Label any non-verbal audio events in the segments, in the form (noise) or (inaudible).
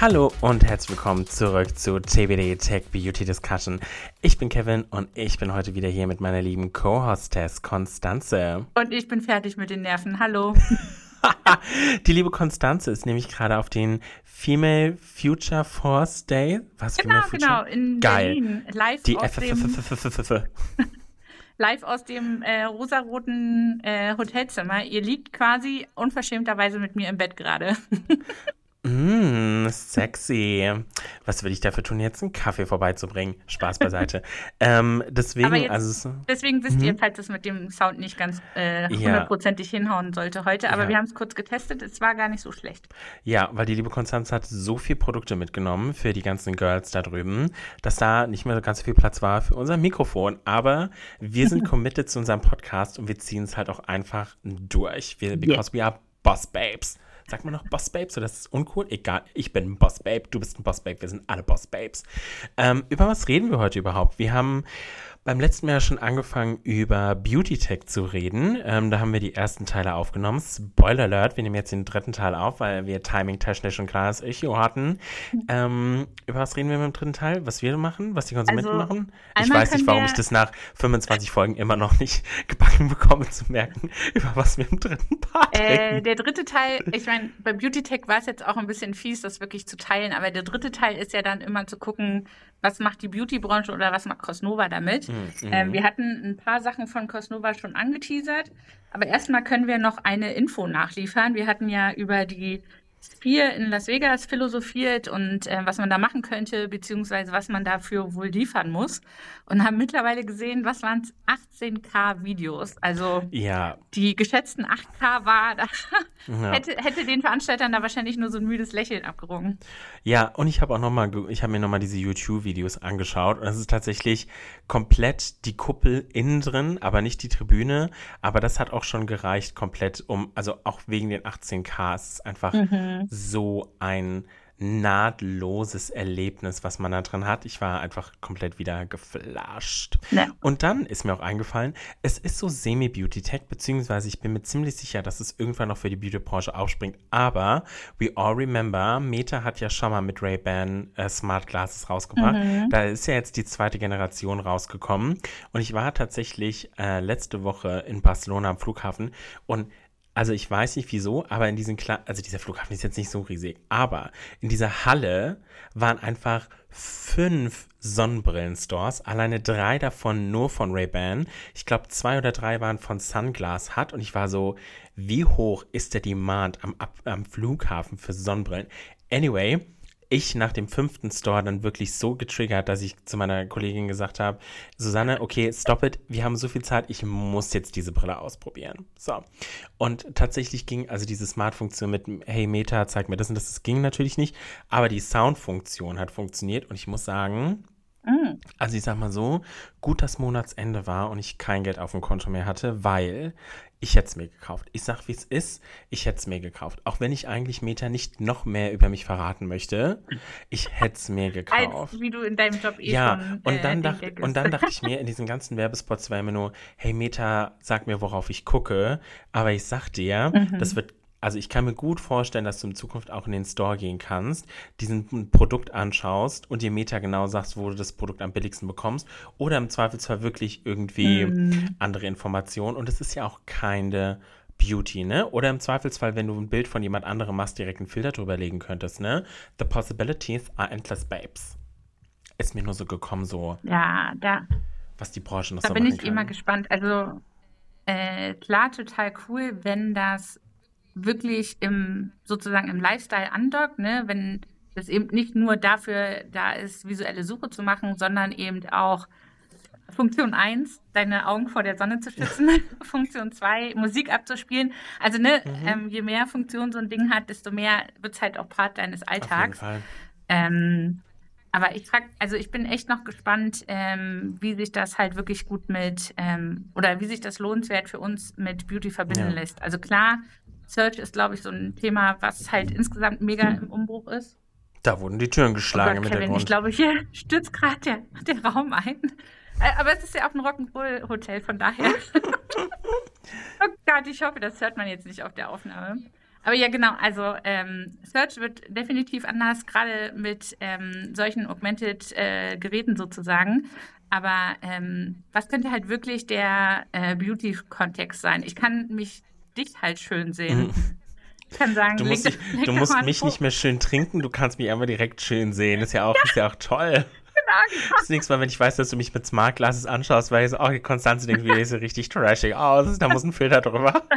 Hallo und herzlich willkommen zurück zu TBD Tech Beauty Discussion. Ich bin Kevin und ich bin heute wieder hier mit meiner lieben Co-Hostess Konstanze. Und ich bin fertig mit den Nerven. Hallo. Die liebe Konstanze ist nämlich gerade auf den Female Future Force Day. Was genau, Female Future? genau, in Geil. Berlin. Live Die aus dem, live aus dem äh, rosaroten äh, Hotelzimmer. Ihr liegt quasi unverschämterweise mit mir im Bett gerade. Mmh, sexy. Was will ich dafür tun, jetzt einen Kaffee vorbeizubringen? Spaß beiseite. (laughs) ähm, deswegen, jetzt, also. Deswegen wisst ihr, mhm. falls es mit dem Sound nicht ganz äh, hundertprozentig ja. hinhauen sollte heute. Aber ja. wir haben es kurz getestet. Es war gar nicht so schlecht. Ja, weil die liebe Konstanz hat so viele Produkte mitgenommen für die ganzen Girls da drüben, dass da nicht mehr ganz so viel Platz war für unser Mikrofon. Aber wir sind (laughs) committed zu unserem Podcast und wir ziehen es halt auch einfach durch. Wir, because yeah. we are Boss Babes. Sagt man noch Boss Babes oder ist das uncool? Egal, ich bin ein Boss Babe, du bist ein Boss Babe, wir sind alle Boss Babes. Ähm, über was reden wir heute überhaupt? Wir haben beim letzten Mal schon angefangen, über Beauty Tech zu reden. Ähm, da haben wir die ersten Teile aufgenommen. Spoiler Alert, wir nehmen jetzt den dritten Teil auf, weil wir timing-technisch ein klares Echo hatten. Ähm, über was reden wir mit dem dritten Teil? Was wir machen? Was die Konsumenten also, machen? Ich weiß nicht, warum ich das nach 25 Folgen immer noch nicht (laughs) gebacken bekomme, zu merken, über was wir im dritten Part äh, reden. Der dritte Teil, ich meine, bei Beauty Tech war es jetzt auch ein bisschen fies, das wirklich zu teilen, aber der dritte Teil ist ja dann immer zu gucken, was macht die Beauty-Branche oder was macht Cosnova damit. Mhm. Ähm, wir hatten ein paar Sachen von Cosnova schon angeteasert, aber erstmal können wir noch eine Info nachliefern. Wir hatten ja über die Sphere in Las Vegas philosophiert und äh, was man da machen könnte, beziehungsweise was man dafür wohl liefern muss. Und haben mittlerweile gesehen, was waren es? 18K Videos. Also ja. die geschätzten 8K war, da (laughs) ja. hätte, hätte den Veranstaltern da wahrscheinlich nur so ein müdes Lächeln abgerungen. Ja, und ich habe auch nochmal, ich habe mir nochmal diese YouTube-Videos angeschaut und es ist tatsächlich komplett die Kuppel innen drin, aber nicht die Tribüne. Aber das hat auch schon gereicht, komplett um, also auch wegen den 18K. Es ist einfach mhm. So ein nahtloses Erlebnis, was man da drin hat. Ich war einfach komplett wieder geflasht. Ja. Und dann ist mir auch eingefallen, es ist so semi-Beauty-Tech, beziehungsweise ich bin mir ziemlich sicher, dass es irgendwann noch für die Beauty-Branche aufspringt. Aber we all remember, Meta hat ja schon mal mit Ray-Ban äh, Smart Glasses rausgebracht. Mhm. Da ist ja jetzt die zweite Generation rausgekommen. Und ich war tatsächlich äh, letzte Woche in Barcelona am Flughafen und also ich weiß nicht wieso, aber in diesen Kla also dieser Flughafen ist jetzt nicht so riesig, aber in dieser Halle waren einfach fünf Sonnenbrillenstores, alleine drei davon nur von Ray-Ban. Ich glaube, zwei oder drei waren von Sunglass Hut und ich war so, wie hoch ist der Demand am, am Flughafen für Sonnenbrillen? Anyway, ich nach dem fünften Store dann wirklich so getriggert, dass ich zu meiner Kollegin gesagt habe, Susanne, okay, stop it, wir haben so viel Zeit, ich muss jetzt diese Brille ausprobieren. So. Und tatsächlich ging also diese Smart-Funktion mit, hey Meta, zeig mir das und das, das ging natürlich nicht, aber die Sound-Funktion hat funktioniert und ich muss sagen, mm. also ich sag mal so, gut, dass Monatsende war und ich kein Geld auf dem Konto mehr hatte, weil ich hätte es mir gekauft. Ich sag, wie es ist, ich hätte es mir gekauft. Auch wenn ich eigentlich Meta nicht noch mehr über mich verraten möchte, ich hätte es mir (laughs) gekauft. Als, wie du in deinem Job eh ja, schon, und, dann äh, dacht, und dann dachte ich mir, (laughs) in diesen ganzen Werbespots war immer nur, hey Meta, sag mir, worauf ich gucke. Aber ich sag dir, mhm. das wird also ich kann mir gut vorstellen, dass du in Zukunft auch in den Store gehen kannst, diesen Produkt anschaust und dir Meta genau sagst, wo du das Produkt am billigsten bekommst oder im Zweifelsfall wirklich irgendwie mm. andere Informationen und es ist ja auch keine Beauty, ne? Oder im Zweifelsfall, wenn du ein Bild von jemand anderem machst, direkt einen Filter drüber legen könntest, ne? The possibilities are endless, babes. Ist mir nur so gekommen, so. Ja, da. Was die Branche noch da so bin ich kann. immer gespannt. Also, äh, klar, total cool, wenn das wirklich im sozusagen im Lifestyle andockt, ne? wenn es eben nicht nur dafür da ist, visuelle Suche zu machen, sondern eben auch Funktion 1, deine Augen vor der Sonne zu schützen. (laughs) Funktion 2, Musik abzuspielen. Also ne, mhm. ähm, je mehr Funktion so ein Ding hat, desto mehr wird es halt auch Part deines Alltags. Ähm, aber ich frage, also ich bin echt noch gespannt, ähm, wie sich das halt wirklich gut mit ähm, oder wie sich das lohnenswert für uns mit Beauty verbinden ja. lässt. Also klar, Search ist, glaube ich, so ein Thema, was halt insgesamt mega im Umbruch ist. Da wurden die Türen geschlagen oh Gott, im Hintergrund. Ich glaube, hier (laughs) stürzt gerade der, der Raum ein. Äh, aber es ist ja auch ein Rock'n'Roll-Hotel, von daher. (laughs) oh Gott, ich hoffe, das hört man jetzt nicht auf der Aufnahme. Aber ja, genau, also ähm, Search wird definitiv anders, gerade mit ähm, solchen Augmented-Geräten äh, sozusagen. Aber ähm, was könnte halt wirklich der äh, Beauty-Kontext sein? Ich kann mich dich halt schön sehen. Mhm. Ich kann sagen, du musst, leg, dich, leg du musst mich nicht mehr schön trinken, du kannst mich einfach direkt schön sehen. Ist ja auch, ja. Ist ja auch toll. (laughs) Genau. Das nächste Mal, wenn ich weiß, dass du mich mit Smart Glasses anschaust, weil ich so, oh, Konstanze denkt, wie so richtig trashig aus, da muss ein Filter drüber. (laughs)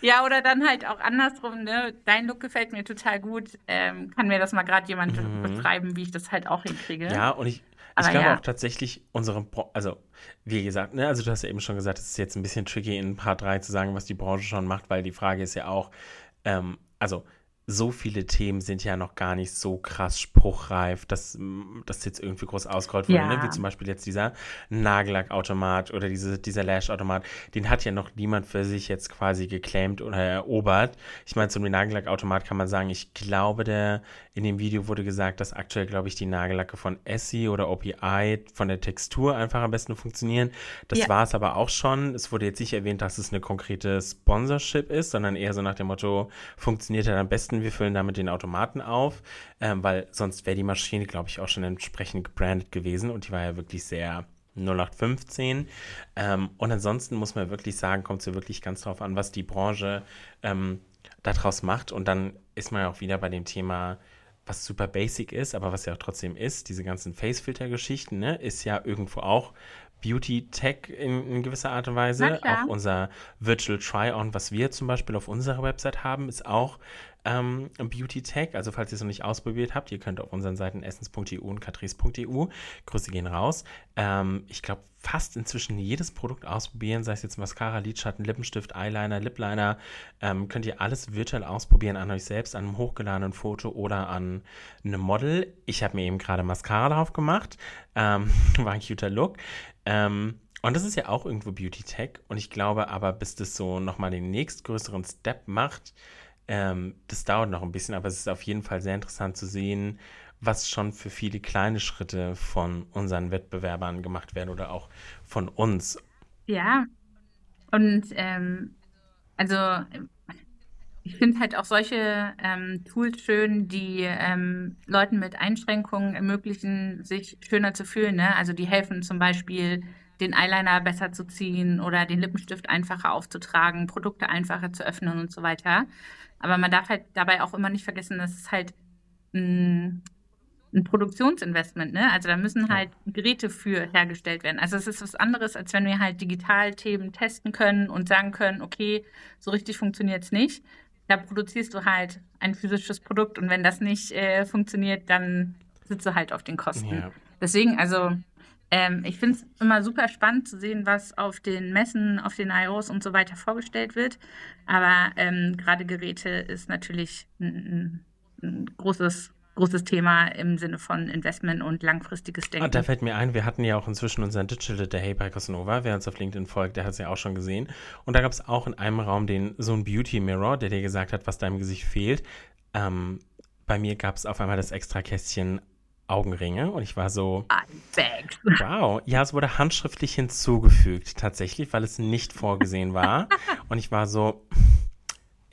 Ja, oder dann halt auch andersrum, ne? Dein Look gefällt mir total gut. Ähm, kann mir das mal gerade jemand mhm. beschreiben, wie ich das halt auch hinkriege? Ja, und ich, ich glaube ja. auch tatsächlich, unsere, Bro also wie gesagt, ne, also du hast ja eben schon gesagt, es ist jetzt ein bisschen tricky in Part 3 zu sagen, was die Branche schon macht, weil die Frage ist ja auch, ähm, also so viele Themen sind ja noch gar nicht so krass spruchreif, dass das jetzt irgendwie groß ausgerollt wurde, ja. ne? wie zum Beispiel jetzt dieser Nagellackautomat oder diese, dieser Lash-Automat, den hat ja noch niemand für sich jetzt quasi geclaimed oder erobert. Ich meine, zum Nagellackautomat kann man sagen, ich glaube, der in dem Video wurde gesagt, dass aktuell, glaube ich, die Nagellacke von Essie oder OPI von der Textur einfach am besten funktionieren. Das ja. war es aber auch schon. Es wurde jetzt nicht erwähnt, dass es eine konkrete Sponsorship ist, sondern eher so nach dem Motto, funktioniert er am besten wir füllen damit den Automaten auf, ähm, weil sonst wäre die Maschine, glaube ich, auch schon entsprechend gebrandet gewesen und die war ja wirklich sehr 0815. Ähm, und ansonsten muss man wirklich sagen, kommt es ja wirklich ganz drauf an, was die Branche ähm, daraus macht. Und dann ist man ja auch wieder bei dem Thema, was super basic ist, aber was ja auch trotzdem ist, diese ganzen Facefilter-Geschichten, ne, ist ja irgendwo auch Beauty Tech in, in gewisser Art und Weise. Auch unser Virtual Try-On, was wir zum Beispiel auf unserer Website haben, ist auch ähm, Beauty Tech. Also falls ihr es noch nicht ausprobiert habt, ihr könnt auf unseren Seiten essens.eu und katris.eu. Grüße gehen raus. Ähm, ich glaube, fast inzwischen jedes Produkt ausprobieren, sei es jetzt Mascara, Lidschatten, Lippenstift, Eyeliner, Lipliner. Ähm, könnt ihr alles virtuell ausprobieren an euch selbst, an einem hochgeladenen Foto oder an einem Model. Ich habe mir eben gerade Mascara drauf gemacht. Ähm, (laughs) war ein cuter Look. Ähm, und das ist ja auch irgendwo Beauty Tech. Und ich glaube aber, bis das so nochmal den nächstgrößeren Step macht, ähm, das dauert noch ein bisschen, aber es ist auf jeden Fall sehr interessant zu sehen, was schon für viele kleine Schritte von unseren Wettbewerbern gemacht werden oder auch von uns. Ja, und ähm, also ich finde halt auch solche ähm, Tools schön, die ähm, Leuten mit Einschränkungen ermöglichen, sich schöner zu fühlen. Ne? Also die helfen zum Beispiel, den Eyeliner besser zu ziehen oder den Lippenstift einfacher aufzutragen, Produkte einfacher zu öffnen und so weiter. Aber man darf halt dabei auch immer nicht vergessen, dass es halt ein, ein Produktionsinvestment, ne? Also da müssen halt Geräte für hergestellt werden. Also es ist was anderes, als wenn wir halt digital Themen testen können und sagen können, okay, so richtig funktioniert es nicht. Da produzierst du halt ein physisches Produkt und wenn das nicht äh, funktioniert, dann sitzt du halt auf den Kosten. Ja. Deswegen, also ähm, ich finde es immer super spannend zu sehen, was auf den Messen, auf den IOs und so weiter vorgestellt wird. Aber ähm, gerade Geräte ist natürlich ein, ein, großes großes Thema im Sinne von Investment und langfristiges Denken. Und da fällt mir ein, wir hatten ja auch inzwischen unseren Digital Day bei Cosnova, wer uns auf LinkedIn folgt, der hat es ja auch schon gesehen. Und da gab es auch in einem Raum den so ein Beauty Mirror, der dir gesagt hat, was deinem Gesicht fehlt. Ähm, bei mir gab es auf einmal das extra Kästchen Augenringe und ich war so, wow, ja, es wurde handschriftlich hinzugefügt tatsächlich, weil es nicht vorgesehen war (laughs) und ich war so,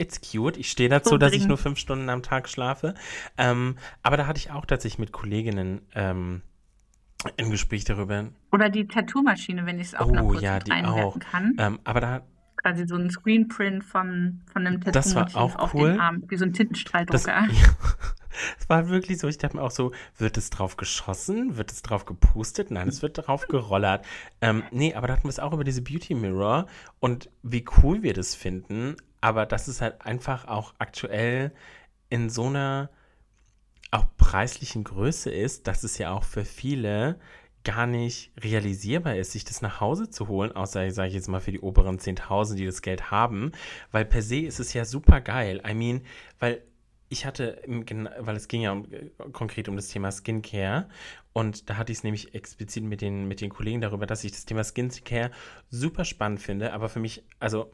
it's cute, ich stehe dazu, dass ich nur fünf Stunden am Tag schlafe, ähm, aber da hatte ich auch tatsächlich mit Kolleginnen ähm, ein Gespräch darüber. Oder die Tattoo-Maschine, wenn ich es auch oh, noch kurz ja, die auch. kann. Ähm, aber da quasi so ein Screenprint von, von einem Tattoo das war auch auf cool. den Arm, wie so ein Tintenstrahldrucker. (laughs) Es war wirklich so, ich dachte mir auch so, wird es drauf geschossen? Wird es drauf gepustet? Nein, es wird drauf gerollert. Ähm, nee, aber da hatten wir es auch über diese Beauty Mirror und wie cool wir das finden, aber dass es halt einfach auch aktuell in so einer auch preislichen Größe ist, dass es ja auch für viele gar nicht realisierbar ist, sich das nach Hause zu holen, außer, sage ich jetzt mal, für die oberen 10.000, die das Geld haben, weil per se ist es ja super geil. I mean, weil ich hatte, weil es ging ja um, konkret um das Thema Skincare. Und da hatte ich es nämlich explizit mit den, mit den Kollegen darüber, dass ich das Thema Skincare super spannend finde, aber für mich, also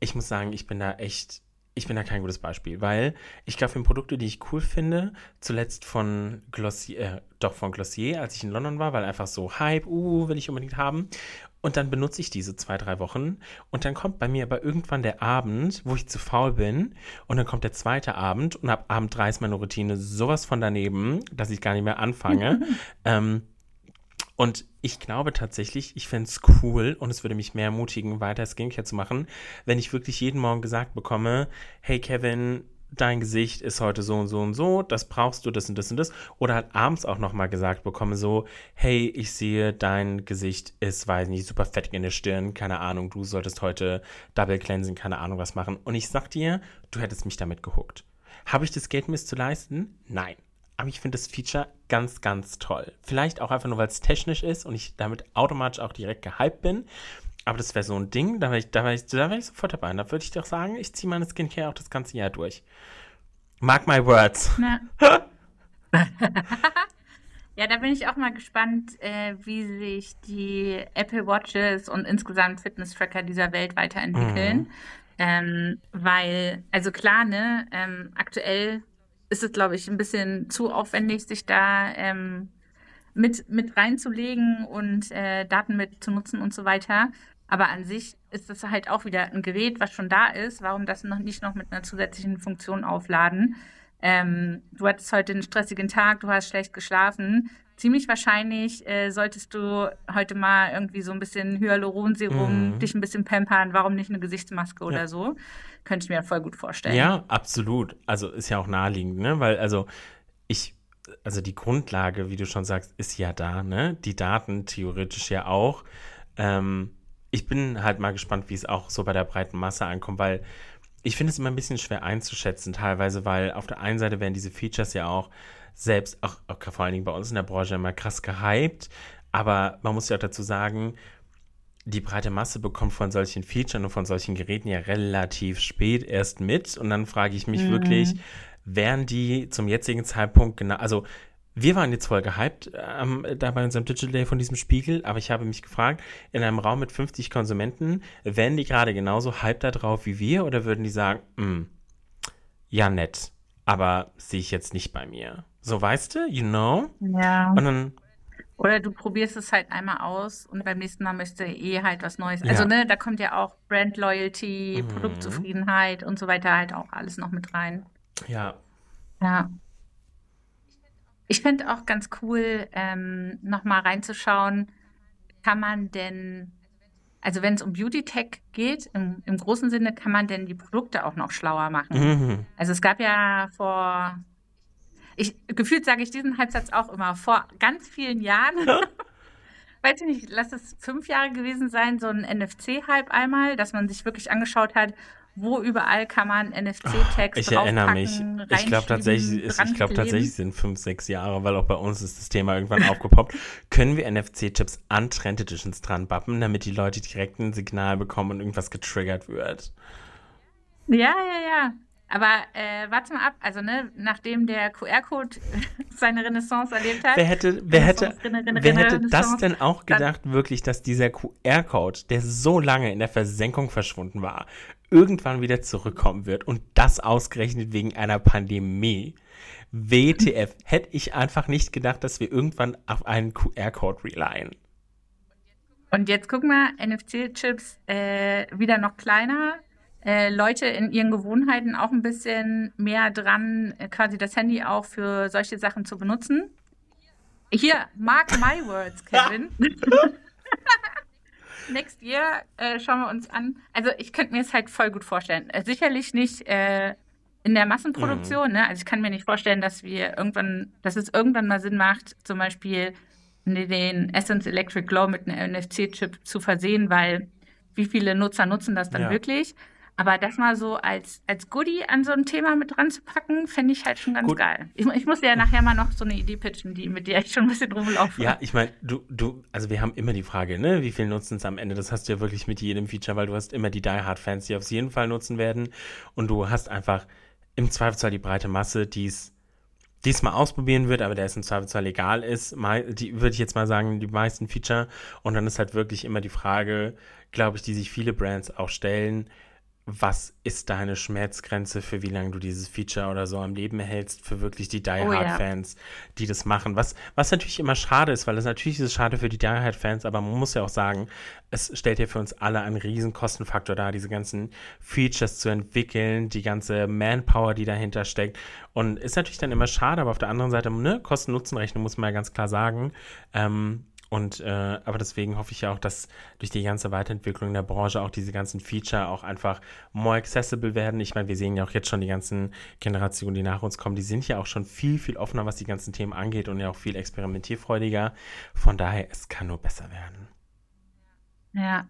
ich muss sagen, ich bin da echt ich bin da kein gutes Beispiel, weil ich kaufe mir Produkte, die ich cool finde, zuletzt von Glossier, äh, doch von Glossier, als ich in London war, weil einfach so Hype, uh, will ich unbedingt haben. Und dann benutze ich diese zwei, drei Wochen. Und dann kommt bei mir aber irgendwann der Abend, wo ich zu faul bin. Und dann kommt der zweite Abend. Und ab Abend drei ist meine Routine sowas von daneben, dass ich gar nicht mehr anfange. (laughs) ähm, und ich glaube tatsächlich, ich fände es cool und es würde mich mehr ermutigen, weiter Skincare zu machen, wenn ich wirklich jeden Morgen gesagt bekomme, hey Kevin, dein Gesicht ist heute so und so und so, das brauchst du, das und das und das. Oder halt abends auch nochmal gesagt bekomme, so, hey, ich sehe, dein Gesicht ist, weiß nicht, super fettig in der Stirn, keine Ahnung, du solltest heute Double Cleansing, keine Ahnung was machen. Und ich sag dir, du hättest mich damit gehuckt. Habe ich das Geld, mir zu leisten? Nein. Aber ich finde das Feature ganz, ganz toll. Vielleicht auch einfach nur, weil es technisch ist und ich damit automatisch auch direkt gehypt bin. Aber das wäre so ein Ding, da wäre ich, da wär ich, wär ich sofort dabei. Und da würde ich doch sagen, ich ziehe meine Skincare auch das ganze Jahr durch. Mark my words. Ja. (laughs) (laughs) ja, da bin ich auch mal gespannt, äh, wie sich die Apple Watches und insgesamt Fitness-Tracker dieser Welt weiterentwickeln. Mhm. Ähm, weil, also klar, ne, ähm, aktuell ist es, glaube ich, ein bisschen zu aufwendig, sich da ähm, mit, mit reinzulegen und äh, Daten mit zu nutzen und so weiter. Aber an sich ist das halt auch wieder ein Gerät, was schon da ist. Warum das noch nicht noch mit einer zusätzlichen Funktion aufladen? Ähm, du hattest heute einen stressigen Tag, du hast schlecht geschlafen. Ziemlich wahrscheinlich äh, solltest du heute mal irgendwie so ein bisschen Hyaluronserum, mhm. dich ein bisschen pampern. Warum nicht eine Gesichtsmaske ja. oder so? Könnte ich mir voll gut vorstellen. Ja, absolut. Also ist ja auch naheliegend, ne? Weil also ich also die Grundlage, wie du schon sagst, ist ja da, ne? Die Daten theoretisch ja auch. Ähm, ich bin halt mal gespannt, wie es auch so bei der breiten Masse ankommt, weil ich finde es immer ein bisschen schwer einzuschätzen, teilweise, weil auf der einen Seite werden diese Features ja auch selbst, auch, auch vor allen Dingen bei uns in der Branche immer krass gehypt, aber man muss ja auch dazu sagen, die breite Masse bekommt von solchen Features und von solchen Geräten ja relativ spät erst mit. Und dann frage ich mich mhm. wirklich, wären die zum jetzigen Zeitpunkt genau, also wir waren jetzt voll gehypt ähm, da bei unserem Digital Day von diesem Spiegel, aber ich habe mich gefragt, in einem Raum mit 50 Konsumenten, wären die gerade genauso hyped da drauf wie wir oder würden die sagen, hm, ja nett, aber sehe ich jetzt nicht bei mir. So weißt du, you know? Ja. Und dann oder du probierst es halt einmal aus und beim nächsten Mal möchtest du eh halt was Neues. Ja. Also, ne, da kommt ja auch Brand Loyalty, mhm. Produktzufriedenheit und so weiter halt auch alles noch mit rein. Ja. Ja. Ich finde auch ganz cool, ähm, nochmal reinzuschauen, kann man denn, also wenn es um Beauty Tech geht, im, im, großen Sinne, kann man denn die Produkte auch noch schlauer machen? Mhm. Also es gab ja vor, ich gefühlt sage ich diesen Halbsatz auch immer, vor ganz vielen Jahren, (laughs) weiß ich nicht, lass es fünf Jahre gewesen sein, so ein NFC-Hype einmal, dass man sich wirklich angeschaut hat, wo überall kann man NFC-Tags Ich erinnere mich. Ich glaube tatsächlich, ich glaube tatsächlich sind fünf, sechs Jahre, weil auch bei uns ist das Thema irgendwann aufgepoppt. Können wir NFC-Chips an Trend Editions dran bappen, damit die Leute direkt ein Signal bekommen und irgendwas getriggert wird? Ja, ja, ja. Aber äh, warte mal ab, also ne, nachdem der QR-Code (laughs) seine Renaissance erlebt hat. Wer hätte, wer hätte, Rinne, Rinne, wer hätte das denn auch gedacht, wirklich, dass dieser QR-Code, der so lange in der Versenkung verschwunden war, irgendwann wieder zurückkommen wird und das ausgerechnet wegen einer Pandemie? WTF, (laughs) hätte ich einfach nicht gedacht, dass wir irgendwann auf einen QR-Code relyen. Und jetzt guck mal, NFC-Chips äh, wieder noch kleiner, äh, Leute in ihren Gewohnheiten auch ein bisschen mehr dran, äh, quasi das Handy auch für solche Sachen zu benutzen. Hier, mark my words, Kevin. (laughs) (laughs) Next year äh, schauen wir uns an. Also ich könnte mir es halt voll gut vorstellen. Äh, sicherlich nicht in der Massenproduktion. Mhm. Ne? Also ich kann mir nicht vorstellen, dass wir irgendwann, dass es irgendwann mal Sinn macht, zum Beispiel den Essence Electric Glow mit einem NFC-Chip zu versehen, weil wie viele Nutzer nutzen das dann ja. wirklich? Aber das mal so als, als Goodie an so ein Thema mit dran zu packen, fände ich halt schon ganz Gut. geil. Ich, ich muss ja nachher mal noch so eine Idee pitchen, die, mit der ich schon ein bisschen rumlaufe. Ja, ich meine, du, du, also wir haben immer die Frage, ne, wie viel nutzen es am Ende? Das hast du ja wirklich mit jedem Feature, weil du hast immer die Die Hard-Fans, die auf jeden Fall nutzen werden. Und du hast einfach im Zweifelsfall die breite Masse, die es diesmal ausprobieren wird, aber der es im Zweifelsfall legal ist, die würde ich jetzt mal sagen, die meisten Feature. Und dann ist halt wirklich immer die Frage, glaube ich, die sich viele Brands auch stellen, was ist deine Schmerzgrenze für wie lange du dieses Feature oder so am Leben hältst für wirklich die Die Oh Hard ja. Fans, die das machen. Was, was natürlich immer schade ist, weil es natürlich ist es schade für die Die Hard Fans, aber man muss ja auch sagen, es stellt ja für uns alle einen riesen Kostenfaktor dar, diese ganzen Features zu entwickeln, die ganze Manpower, die dahinter steckt. Und ist natürlich dann immer schade, aber auf der anderen Seite, ne, Kosten-Nutzen-Rechnung muss man ja ganz klar sagen. Ähm, und äh, aber deswegen hoffe ich ja auch, dass durch die ganze Weiterentwicklung der Branche auch diese ganzen Feature auch einfach more accessible werden. Ich meine, wir sehen ja auch jetzt schon die ganzen Generationen, die nach uns kommen, die sind ja auch schon viel, viel offener, was die ganzen Themen angeht und ja auch viel experimentierfreudiger. Von daher, es kann nur besser werden. Ja.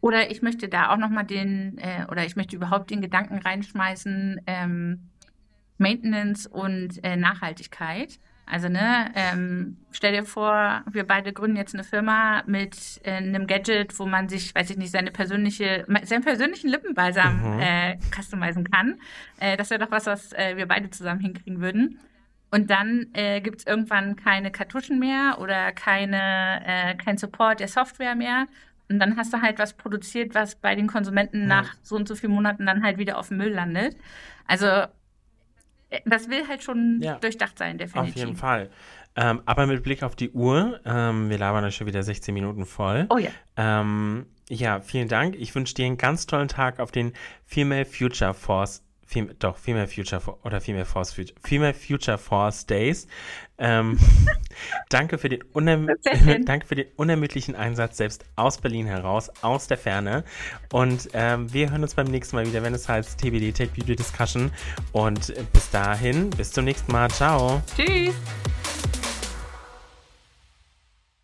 Oder ich möchte da auch nochmal den, äh, oder ich möchte überhaupt den Gedanken reinschmeißen, ähm, Maintenance und äh, Nachhaltigkeit. Also, ne, ähm, stell dir vor, wir beide gründen jetzt eine Firma mit äh, einem Gadget, wo man sich, weiß ich nicht, seine persönliche, seinen persönlichen Lippenbalsam Mhm. äh, customizen kann. Äh, das wäre doch was, was äh, wir beide zusammen hinkriegen würden. Und dann äh, gibt es irgendwann keine Kartuschen mehr oder keine, äh, kein Support der Software mehr. Und dann hast du halt was produziert, was bei den Konsumenten Ja. nach so und so vielen Monaten dann halt wieder auf dem Müll landet. Also das will halt schon Ja. durchdacht sein, Auf definitiv. jeden Fall. Ähm, aber mit Blick auf die Uhr, ähm, wir labern euch schon wieder 16 Minuten voll. Oh ja. Ähm, ja, vielen Dank. Ich wünsche dir einen ganz tollen Tag auf den Female Future Force, Fem doch, Female Future For oder Female Force Future, Female Future Force Days. Ähm, (laughs) danke, für den danke für den unermüdlichen Einsatz, selbst aus Berlin heraus, aus der Ferne. Und ähm, wir hören uns beim nächsten Mal wieder, wenn es heißt TBD Tech Beauty Discussion. Und äh, bis dahin, bis zum nächsten Mal. Ciao. Tschüss.